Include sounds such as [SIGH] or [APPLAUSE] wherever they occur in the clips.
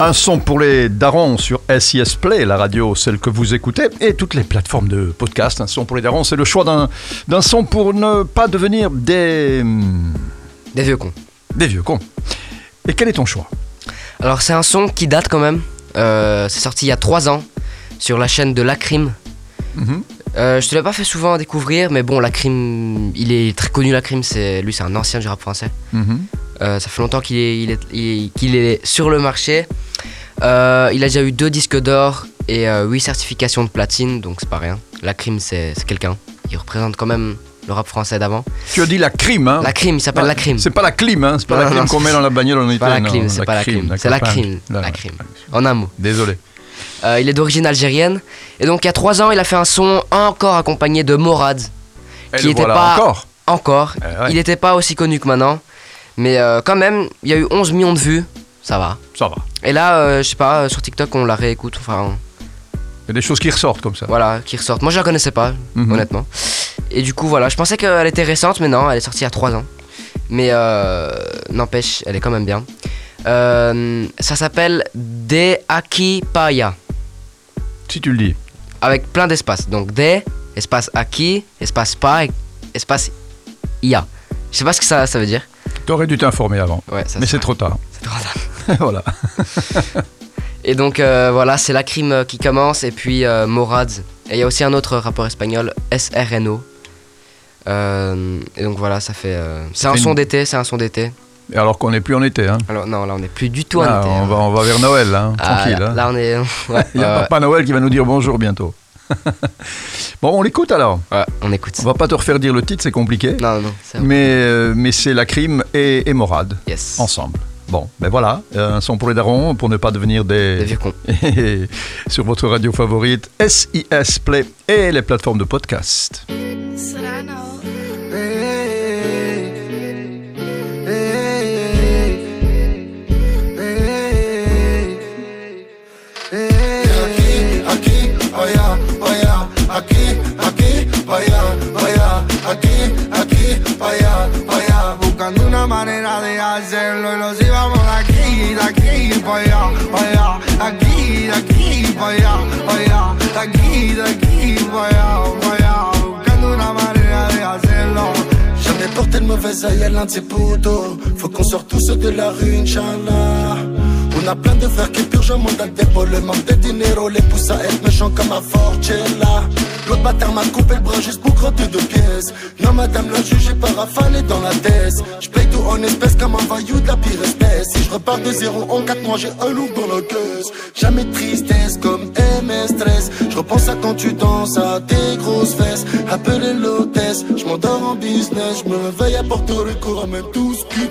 Un son pour les darons sur SIS Play, la radio, celle que vous écoutez, et toutes les plateformes de podcast. Un son pour les darons, c'est le choix d'un, d'un son pour ne pas devenir des. Des vieux cons. des vieux cons. Et quel est ton choix? Alors c'est un son qui date quand même. Euh, c'est sorti il y a 3 ans sur la chaîne de Lacrim. Mhm. Euh, je te l'ai pas fait souvent découvrir, mais bon, Lacrim, il est très connu. Lacrim, c'est lui, c'est un ancien du rap français. Mhm. Euh, ça fait longtemps qu'il est, il est, il- qu'il est sur le marché. Euh, il a déjà eu deux disques d'or et euh, huit certifications de platine, donc c'est pas rien. Lacrim, c'est c'est quelqu'un. Il représente quand même le rap français d'avant. Tu as dit la crime, hein Lacrim, il s'appelle Lacrim. C'est pas la clim, hein C'est pas Non, la non, qu'on c'est- met dans la bagnole en. C'est pas la clim, c'est pas la d'accord, c'est la crime, la crime. En un mot. Désolé. Euh, il est d'origine algérienne. Et donc, il y a trois ans, il a fait un son encore accompagné de Morad. Et Qui le était voilà pas- encore. Encore. Eh ouais. Il n'était pas aussi connu que maintenant. Mais euh, quand même, il y a eu 11 millions de vues. Ça va. Ça va. Et là, euh, je sais pas, euh, sur TikTok, on la réécoute. Enfin, Il y a des choses qui ressortent comme ça. voilà, qui ressortent. Moi, je la connaissais pas, Mhm. honnêtement. Et du coup, voilà, je pensais qu'elle était récente, mais non, elle est sortie il y a 3 ans. Mais euh, n'empêche, elle est quand même bien. Euh, ça s'appelle De Aki Paya. Si tu le dis. avec plein d'espaces. Donc D, espace Aki, espace Pa, espace IA. Je sais pas ce que ça, ça veut dire. T'aurais dû t'informer avant. Ouais, ça Mais c'est trop tard. c'est trop tard. [LAUGHS] voilà. [LAUGHS] Et donc euh, voilà, c'est la crime euh, qui commence et puis euh, Morad. Et il y a aussi un autre rappeur espagnol, SRNO. Euh, et donc voilà, ça fait. c'est un son d'été, c'est un son d'été. Et alors qu'on n'est plus en été, hein Alors non, là on n'est plus du tout en Là, été. on, hein. va, on va vers Noël, hein, Ah, tranquille. là, hein. là, on est. [LAUGHS] Ouais, Il y a Papa Noël qui va nous dire bonjour bientôt. bon, on l'écoute alors. ouais, on écoute. On va pas te refaire dire le titre, c'est compliqué. Non, non. Mais, euh, mais c'est la crime et, et Morad Yes. ensemble. Bon, ben voilà, euh, un son pour les darons, pour ne pas devenir des... Des vieux cons. Sur votre radio favorite, SIS Play et les plateformes de podcast. Serrano. Aquí, aquí, allá, allá, aquí, aquí, allá, allá, aquí, aquí, allá, allá. Hacerlo y los íbamos de aquí, de aquí, para allá, para allá, aquí, de aquí, para allá, para allá, de aquí, de aquí, para allá, para allá. Buscando una manera de hacerlo. Jamais porté de mauvaise aïe à l'un de ses poteaux. Faut qu'on sorte tous de la rue, Inch'Allah. On a plein de frères qui purgent un mandat dépôt. Le manque de dinero les pousse à être méchants comme à Forcella. L'autre bâtard m'a coupé le bras juste pour crotter deux pièces. Non, madame, la juge est pas rafalée dans la tête. J'paye tout en espèces comme un vaillou de la pire espèce. Si je repars de zéro en quatre mois, j'ai un loup dans la caisse. Jamais tristesse comme MS stress. Je repense à quand tu danses à tes grosses fesses. Appelez l'hôtesse, je m'endors en business. Je me réveille à Porto Rico, ramène tout ce qui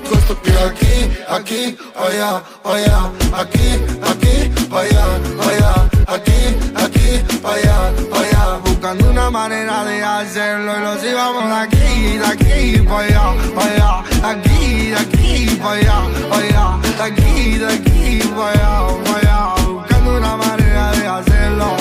aquí, aquí, allá, allá, aquí, aquí, allá, allá, aquí, aquí, allá, allá. Buscando una manera de hacerlo y los íbamos aquí, aquí, para allá, aquí, de aquí, allá, de aquí, aquí, para allá. Buscando una manera de hacerlo.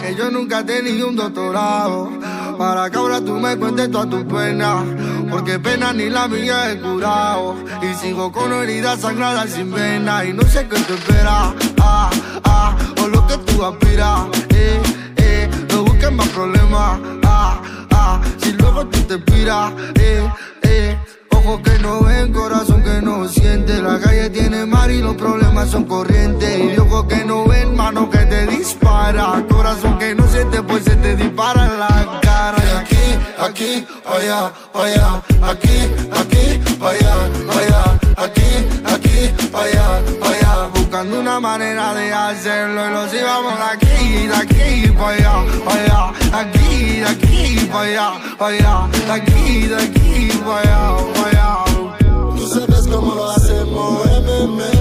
Que yo nunca he tenido un doctorado. Para que ahora tú me cuentes todas tus penas. Porque pena ni la mía he curado. Y sigo con heridas sangradas sin vena. Y no sé qué te espera. Ah, ah, o lo que tú aspiras. Eh, eh, no busques más problemas. Ah, ah, si luego tú te piras. Eh, eh. Que no ven, corazón que no siente. La calle tiene mar y los problemas son corrientes. Y ojos que no ven, mano que te dispara. Corazón que no siente, pues se te dispara la aquí, allá, allá, aquí, aquí, allá, allá, aquí, aquí, allá, allá. Buscando una manera de hacerlo y los íbamos aquí, aquí, allá, allá, aquí, aquí, allá, allá, de aquí, de aquí, allá, allá. Tú sabes cómo lo hacemos, M,